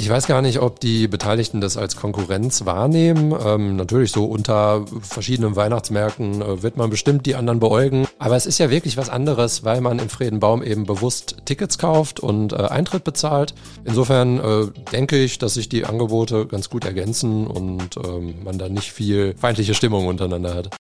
Ich weiß gar nicht, ob die Beteiligten das als Konkurrenz wahrnehmen. Ähm, natürlich so unter verschiedenen Weihnachtsmärkten äh, wird man bestimmt die anderen beäugen. Aber es ist ja wirklich was anderes, weil man im Friedenbaum eben bewusst Tickets kauft und äh, Eintritt bezahlt. Insofern äh, denke ich, dass sich die Angebote ganz gut ergänzen und ähm, man da nicht viel feindliche Stimmung untereinander hat.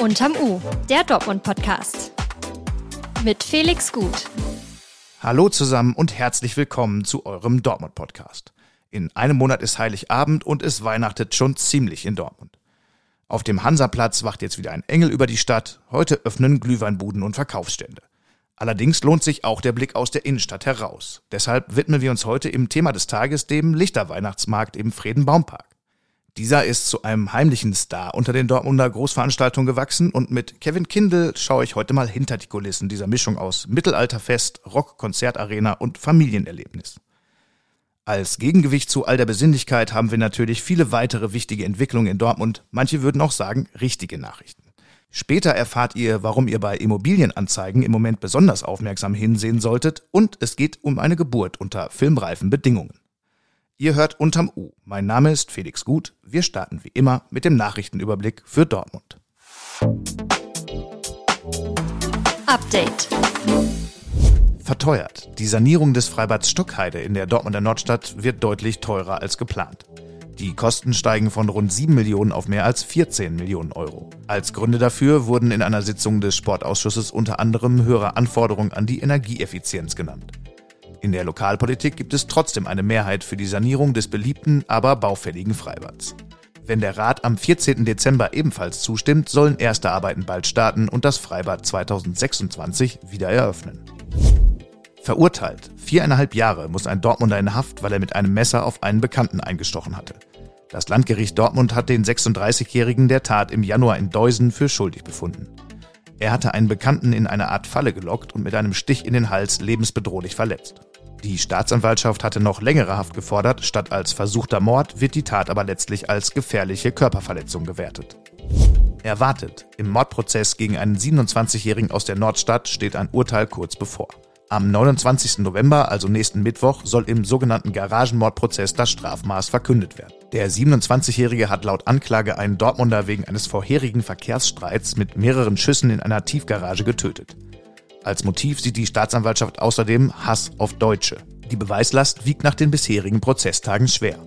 Unterm U, der Dortmund-Podcast. Mit Felix Gut. Hallo zusammen und herzlich willkommen zu eurem Dortmund-Podcast. In einem Monat ist Heiligabend und es weihnachtet schon ziemlich in Dortmund. Auf dem Hansaplatz wacht jetzt wieder ein Engel über die Stadt. Heute öffnen Glühweinbuden und Verkaufsstände. Allerdings lohnt sich auch der Blick aus der Innenstadt heraus. Deshalb widmen wir uns heute im Thema des Tages dem Lichterweihnachtsmarkt im Friedenbaumpark. Dieser ist zu einem heimlichen Star unter den Dortmunder Großveranstaltungen gewachsen und mit Kevin Kindl schaue ich heute mal hinter die Kulissen dieser Mischung aus Mittelalterfest, Rock-Konzertarena und Familienerlebnis. Als Gegengewicht zu all der Besinnlichkeit haben wir natürlich viele weitere wichtige Entwicklungen in Dortmund, manche würden auch sagen richtige Nachrichten. Später erfahrt ihr, warum ihr bei Immobilienanzeigen im Moment besonders aufmerksam hinsehen solltet und es geht um eine Geburt unter filmreifen Bedingungen. Ihr hört unterm U. Mein Name ist Felix Gut. Wir starten wie immer mit dem Nachrichtenüberblick für Dortmund. Update. Verteuert. Die Sanierung des Freibads Stockheide in der Dortmunder Nordstadt wird deutlich teurer als geplant. Die Kosten steigen von rund 7 Millionen auf mehr als 14 Millionen Euro. Als Gründe dafür wurden in einer Sitzung des Sportausschusses unter anderem höhere Anforderungen an die Energieeffizienz genannt. In der Lokalpolitik gibt es trotzdem eine Mehrheit für die Sanierung des beliebten, aber baufälligen Freibads. Wenn der Rat am 14. Dezember ebenfalls zustimmt, sollen erste Arbeiten bald starten und das Freibad 2026 wieder eröffnen. Verurteilt. Viereinhalb Jahre muss ein Dortmunder in Haft, weil er mit einem Messer auf einen Bekannten eingestochen hatte. Das Landgericht Dortmund hat den 36-Jährigen der Tat im Januar in Deusen für schuldig befunden. Er hatte einen Bekannten in eine Art Falle gelockt und mit einem Stich in den Hals lebensbedrohlich verletzt. Die Staatsanwaltschaft hatte noch längere Haft gefordert, statt als versuchter Mord wird die Tat aber letztlich als gefährliche Körperverletzung gewertet. Erwartet, im Mordprozess gegen einen 27-Jährigen aus der Nordstadt steht ein Urteil kurz bevor. Am 29. November, also nächsten Mittwoch, soll im sogenannten Garagenmordprozess das Strafmaß verkündet werden. Der 27-Jährige hat laut Anklage einen Dortmunder wegen eines vorherigen Verkehrsstreits mit mehreren Schüssen in einer Tiefgarage getötet. Als Motiv sieht die Staatsanwaltschaft außerdem Hass auf Deutsche. Die Beweislast wiegt nach den bisherigen Prozesstagen schwer.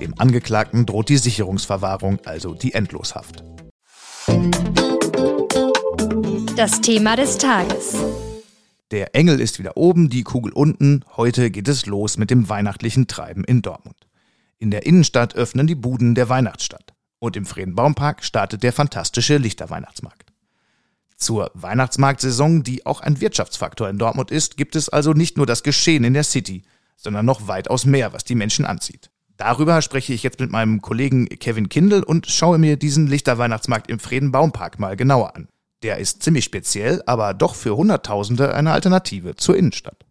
Dem Angeklagten droht die Sicherungsverwahrung, also die Endloshaft. Das Thema des Tages. Der Engel ist wieder oben, die Kugel unten. Heute geht es los mit dem weihnachtlichen Treiben in Dortmund. In der Innenstadt öffnen die Buden der Weihnachtsstadt. Und im Friedenbaumpark startet der fantastische Lichterweihnachtsmarkt. Zur Weihnachtsmarktsaison, die auch ein Wirtschaftsfaktor in Dortmund ist, gibt es also nicht nur das Geschehen in der City, sondern noch weitaus mehr, was die Menschen anzieht. Darüber spreche ich jetzt mit meinem Kollegen Kevin Kindl und schaue mir diesen Lichterweihnachtsmarkt im Friedenbaumpark mal genauer an. Der ist ziemlich speziell, aber doch für Hunderttausende eine Alternative zur Innenstadt.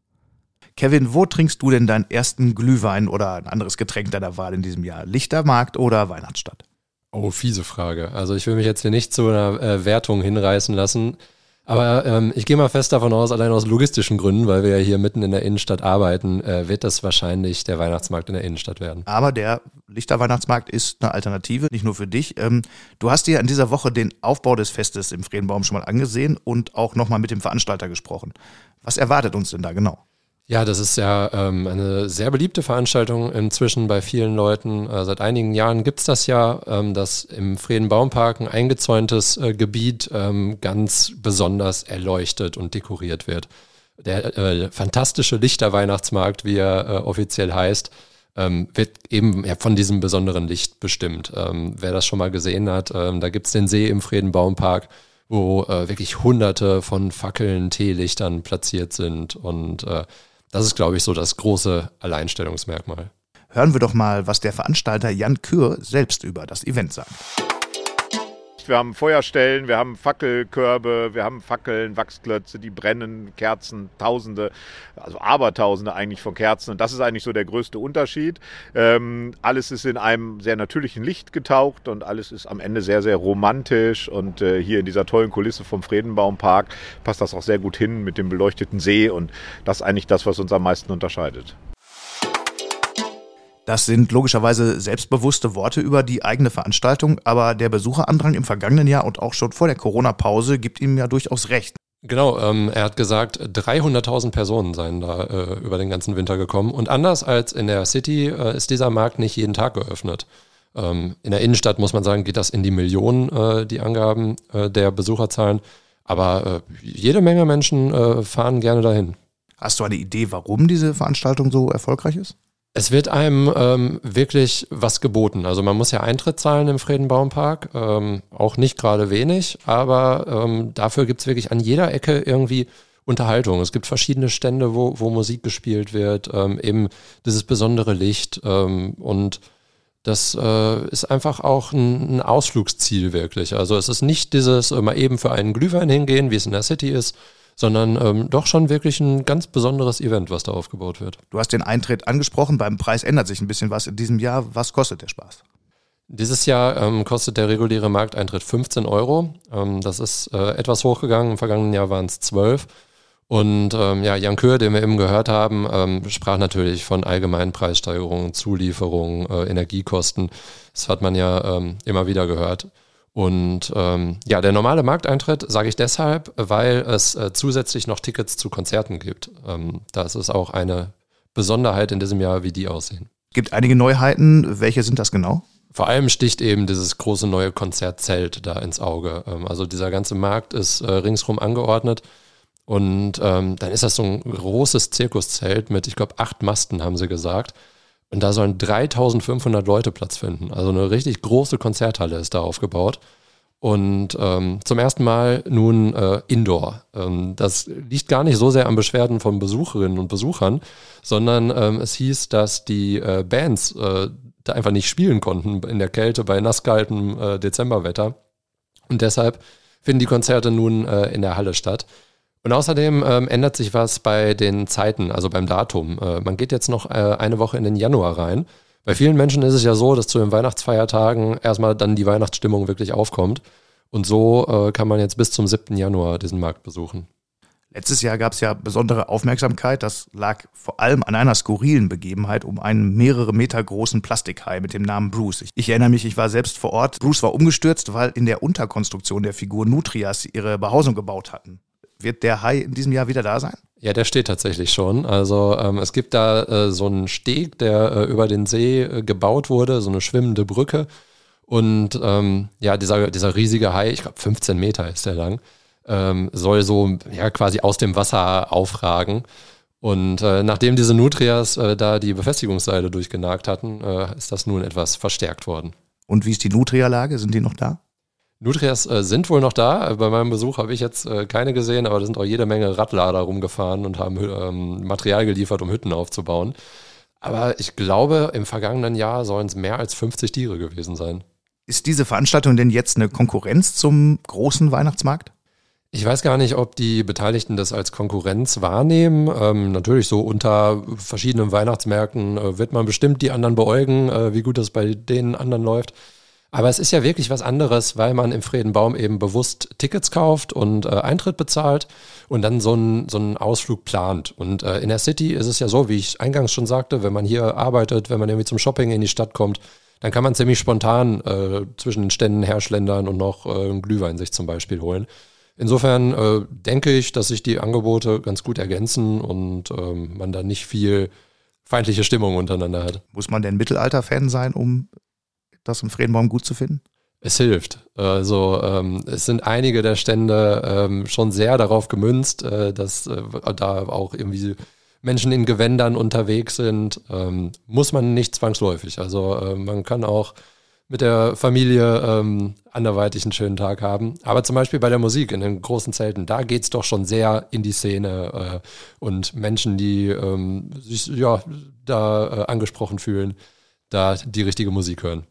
Kevin, wo trinkst du denn deinen ersten Glühwein oder ein anderes Getränk deiner Wahl in diesem Jahr? Lichtermarkt oder Weihnachtsstadt? Oh, fiese Frage. Also ich will mich jetzt hier nicht zu einer äh, Wertung hinreißen lassen. Aber ähm, ich gehe mal fest davon aus, allein aus logistischen Gründen, weil wir ja hier mitten in der Innenstadt arbeiten, äh, wird das wahrscheinlich der Weihnachtsmarkt in der Innenstadt werden. Aber der Lichterweihnachtsmarkt ist eine Alternative, nicht nur für dich. Ähm, du hast dir in dieser Woche den Aufbau des Festes im Friedenbaum schon mal angesehen und auch nochmal mit dem Veranstalter gesprochen. Was erwartet uns denn da genau? Ja, das ist ja ähm, eine sehr beliebte Veranstaltung inzwischen bei vielen Leuten. Äh, seit einigen Jahren gibt's das ja, ähm, dass im Friedenbaumpark ein eingezäuntes äh, Gebiet ähm, ganz besonders erleuchtet und dekoriert wird. Der äh, fantastische Lichterweihnachtsmarkt, wie er äh, offiziell heißt, ähm, wird eben ja, von diesem besonderen Licht bestimmt. Ähm, wer das schon mal gesehen hat, ähm, da gibt's den See im Friedenbaumpark wo äh, wirklich hunderte von Fackeln, Teelichtern platziert sind und äh, das ist, glaube ich, so das große Alleinstellungsmerkmal. Hören wir doch mal, was der Veranstalter Jan Kür selbst über das Event sagt. Wir haben Feuerstellen, wir haben Fackelkörbe, wir haben Fackeln, Wachsklötze, die brennen, Kerzen, Tausende, also Abertausende eigentlich von Kerzen. Und das ist eigentlich so der größte Unterschied. Ähm, alles ist in einem sehr natürlichen Licht getaucht und alles ist am Ende sehr, sehr romantisch. Und äh, hier in dieser tollen Kulisse vom Friedenbaumpark passt das auch sehr gut hin mit dem beleuchteten See. Und das ist eigentlich das, was uns am meisten unterscheidet. Das sind logischerweise selbstbewusste Worte über die eigene Veranstaltung, aber der Besucherandrang im vergangenen Jahr und auch schon vor der Corona-Pause gibt ihm ja durchaus recht. Genau, ähm, er hat gesagt, 300.000 Personen seien da äh, über den ganzen Winter gekommen. Und anders als in der City äh, ist dieser Markt nicht jeden Tag geöffnet. Ähm, in der Innenstadt muss man sagen, geht das in die Millionen, äh, die Angaben äh, der Besucherzahlen. Aber äh, jede Menge Menschen äh, fahren gerne dahin. Hast du eine Idee, warum diese Veranstaltung so erfolgreich ist? Es wird einem ähm, wirklich was geboten. Also man muss ja Eintritt zahlen im Friedenbaumpark, ähm, auch nicht gerade wenig, aber ähm, dafür gibt es wirklich an jeder Ecke irgendwie Unterhaltung. Es gibt verschiedene Stände, wo, wo Musik gespielt wird, ähm, eben dieses besondere Licht ähm, und das äh, ist einfach auch ein, ein, Ausflugsziel wirklich. Also es ist nicht dieses äh, mal eben für einen Glühwein hingehen, wie es in der City ist, sondern ähm, doch schon wirklich ein ganz besonderes Event, was da aufgebaut wird. Du hast den Eintritt angesprochen, beim Preis ändert sich ein bisschen was in diesem Jahr. Was kostet der Spaß? Dieses Jahr ähm, kostet der reguläre Markteintritt 15 Euro. Ähm, das ist äh, etwas hochgegangen. Im vergangenen Jahr waren es 12. Und ähm, ja, Jan Köhr, den wir eben gehört haben, ähm, sprach natürlich von allgemeinen Preissteigerungen, Zulieferungen, äh, Energiekosten. Das hat man ja ähm, immer wieder gehört. Und ähm, ja, der normale Markteintritt sage ich deshalb, weil es äh, zusätzlich noch Tickets zu Konzerten gibt. Ähm, das ist auch eine Besonderheit in diesem Jahr, wie die aussehen. Gibt einige Neuheiten. Welche sind das genau? Vor allem sticht eben dieses große neue Konzertzelt da ins Auge. Ähm, also dieser ganze Markt ist äh, ringsrum angeordnet. Und ähm, dann ist das so ein großes Zirkuszelt mit, ich glaube, acht Masten, haben sie gesagt. Und da sollen 3500 Leute Platz finden. Also eine richtig große Konzerthalle ist da aufgebaut. Und ähm, zum ersten Mal nun äh, Indoor. Ähm, das liegt gar nicht so sehr an Beschwerden von Besucherinnen und Besuchern, sondern ähm, es hieß, dass die äh, Bands äh, da einfach nicht spielen konnten in der Kälte bei nasskaltem äh, Dezemberwetter. Und deshalb finden die Konzerte nun äh, in der Halle statt. Und außerdem ähm, ändert sich was bei den Zeiten, also beim Datum. Äh, man geht jetzt noch äh, eine Woche in den Januar rein. Bei vielen Menschen ist es ja so, dass zu den Weihnachtsfeiertagen erstmal dann die Weihnachtsstimmung wirklich aufkommt. Und so äh, kann man jetzt bis zum 7. Januar diesen Markt besuchen. Letztes Jahr gab es ja besondere Aufmerksamkeit. Das lag vor allem an einer skurrilen Begebenheit um einen mehrere Meter großen Plastikhai mit dem Namen Bruce. Ich, ich, erinnere mich, ich war selbst vor Ort. Bruce war umgestürzt, weil in der Unterkonstruktion der Figur Nutrias ihre Behausung gebaut hatten. Wird der Hai in diesem Jahr wieder da sein? Ja, der steht tatsächlich schon. Also ähm, es gibt da äh, so einen Steg, der äh, über den See äh, gebaut wurde, so eine schwimmende Brücke. Und ähm, ja, dieser, dieser riesige Hai, ich glaube 15 Meter ist der lang, ähm, soll so ja quasi aus dem Wasser aufragen. Und äh, nachdem diese Nutrias äh, da die Befestigungsseile durchgenagt hatten, äh, ist das nun etwas verstärkt worden. Und wie ist die Nutria-Lage? Sind die noch da? Nutrias äh, sind wohl noch da. Bei meinem Besuch habe ich jetzt äh, keine gesehen, aber da sind auch jede Menge Radlader rumgefahren und haben ähm, Material geliefert, um Hütten aufzubauen. Aber ich glaube, im vergangenen Jahr sollen es mehr als 50 Tiere gewesen sein. Ist diese Veranstaltung denn jetzt eine Konkurrenz zum großen Weihnachtsmarkt? Ich weiß gar nicht, ob die Beteiligten das als Konkurrenz wahrnehmen. Ähm, natürlich so unter verschiedenen Weihnachtsmärkten äh, wird man bestimmt die anderen beäugen, äh, wie gut das bei den anderen läuft. Aber es ist ja wirklich was anderes, weil man im Friedenbaum eben bewusst Tickets kauft und äh, Eintritt bezahlt und dann so einen so Ausflug plant. Und äh, in der City ist es ja so, wie ich eingangs schon sagte, wenn man hier arbeitet, wenn man irgendwie zum Shopping in die Stadt kommt, dann kann man ziemlich spontan äh, zwischen den Ständen herschlendern und noch äh, einen Glühwein sich zum Beispiel holen. Insofern äh, denke ich, dass sich die Angebote ganz gut ergänzen und ähm, man da nicht viel feindliche Stimmung untereinander hat. Muss man denn Mittelalter-Fan sein, um das im Friedenbaum gut zu finden? Es hilft. Also ähm, es sind einige der Stände ähm, schon sehr darauf gemünzt, äh, dass äh, da auch irgendwie Menschen in Gewändern unterwegs sind. Ähm, muss man nicht zwangsläufig. Also äh, man kann auch mit der Familie ähm, anderweitig einen schönen Tag haben. Aber zum Beispiel bei der Musik in den großen Zelten, da geht es doch schon sehr in die Szene äh, und Menschen, die ähm, sich ja da äh, angesprochen fühlen, da die richtige Musik hören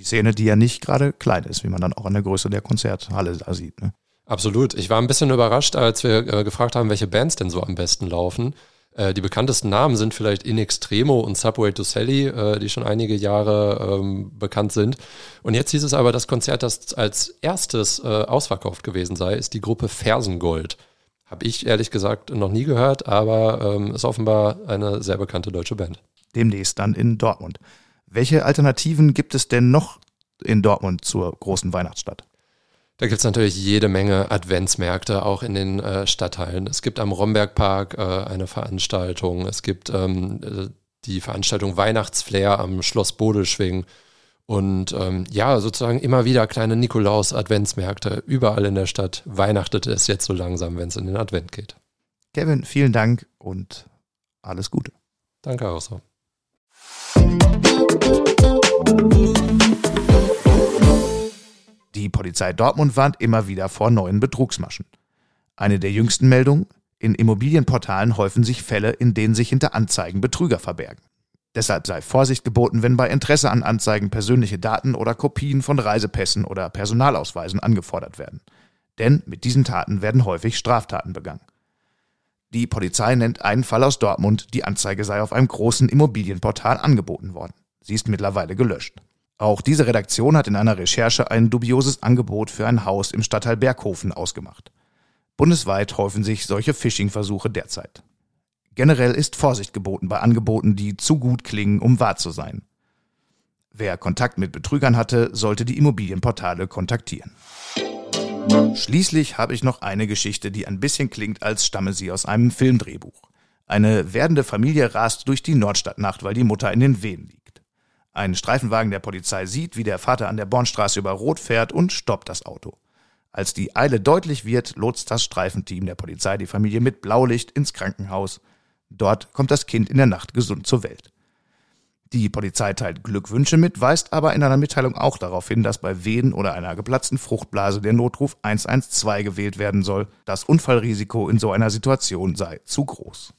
Die Szene, die ja nicht gerade klein ist, wie man dann auch an der Größe der Konzerthalle da sieht. Ne? Absolut. Ich war ein bisschen überrascht, als wir äh, gefragt haben, welche Bands denn so am besten laufen. Äh, die bekanntesten Namen sind vielleicht In Extremo und Subway to Sally, äh, die schon einige Jahre ähm, bekannt sind. Und jetzt hieß es aber, das Konzert, das als erstes äh, ausverkauft gewesen sei, ist die Gruppe Fersengold. Habe ich ehrlich gesagt noch nie gehört, aber ähm, ist offenbar eine sehr bekannte deutsche Band. Demnächst dann in Dortmund. Welche Alternativen gibt es denn noch in Dortmund zur großen Weihnachtsstadt? Da gibt es natürlich jede Menge Adventsmärkte, auch in den äh, Stadtteilen. Es gibt am Rombergpark äh, eine Veranstaltung. Es gibt ähm, äh, die Veranstaltung Weihnachtsflair am Schloss Bodelschwing. Und ähm, ja, sozusagen immer wieder kleine Nikolaus-Adventsmärkte. Überall in der Stadt weihnachtet es jetzt so langsam, wenn es in den Advent geht. Kevin, vielen Dank und alles Gute. Danke auch so. Die Polizei Dortmund warnt immer wieder vor neuen Betrugsmaschen. Eine der jüngsten Meldungen, in Immobilienportalen häufen sich Fälle, in denen sich hinter Anzeigen Betrüger verbergen. Deshalb sei Vorsicht geboten, wenn bei Interesse an Anzeigen persönliche Daten oder Kopien von Reisepässen oder Personalausweisen angefordert werden. Denn mit diesen Taten werden häufig Straftaten begangen. Die Polizei nennt einen Fall aus Dortmund, die Anzeige sei auf einem großen Immobilienportal angeboten worden. Sie ist mittlerweile gelöscht. Auch diese Redaktion hat in einer Recherche ein dubioses Angebot für ein Haus im Stadtteil Berghofen ausgemacht. Bundesweit häufen sich solche Phishing-Versuche derzeit. Generell ist Vorsicht geboten bei Angeboten, die zu gut klingen, um wahr zu sein. Wer Kontakt mit Betrügern hatte, sollte die Immobilienportale kontaktieren. Schließlich habe ich noch eine Geschichte, die ein bisschen klingt, als stamme sie aus einem Filmdrehbuch. Eine werdende Familie rast durch die Nordstadtnacht, weil die Mutter in den Wehen liegt. Ein Streifenwagen der Polizei sieht, wie der Vater an der Bornstraße über Rot fährt und stoppt das Auto. Als die Eile deutlich wird, lotst das Streifenteam der Polizei die Familie mit Blaulicht ins Krankenhaus. Dort kommt das Kind in der Nacht gesund zur Welt. Die Polizei teilt Glückwünsche mit, weist aber in einer Mitteilung auch darauf hin, dass bei Wehen oder einer geplatzten Fruchtblase der Notruf 112 gewählt werden soll. Das Unfallrisiko in so einer Situation sei zu groß.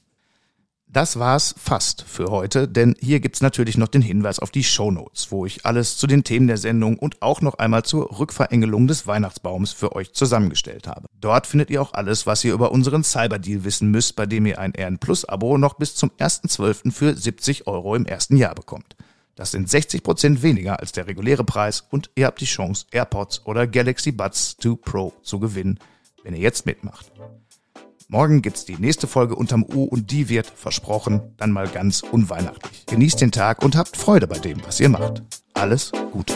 Das war's fast für heute, denn hier gibt's natürlich noch den Hinweis auf die Show Notes, wo ich alles zu den Themen der Sendung und auch noch einmal zur Rückverengelung des Weihnachtsbaums für euch zusammengestellt habe. Dort findet ihr auch alles, was ihr über unseren Cyberdeal wissen müsst, bei dem ihr ein RN Plus Abo noch bis zum 1.12. für 70 Euro im ersten Jahr bekommt. Das sind 60 Prozent weniger als der reguläre Preis und ihr habt die Chance, AirPods oder Galaxy Buds 2 Pro zu gewinnen, wenn ihr jetzt mitmacht. Morgen gibt's die nächste Folge unterm U und die wird, versprochen, dann mal ganz unweihnachtlich. Genießt den Tag und habt Freude bei dem, was ihr macht. Alles Gute.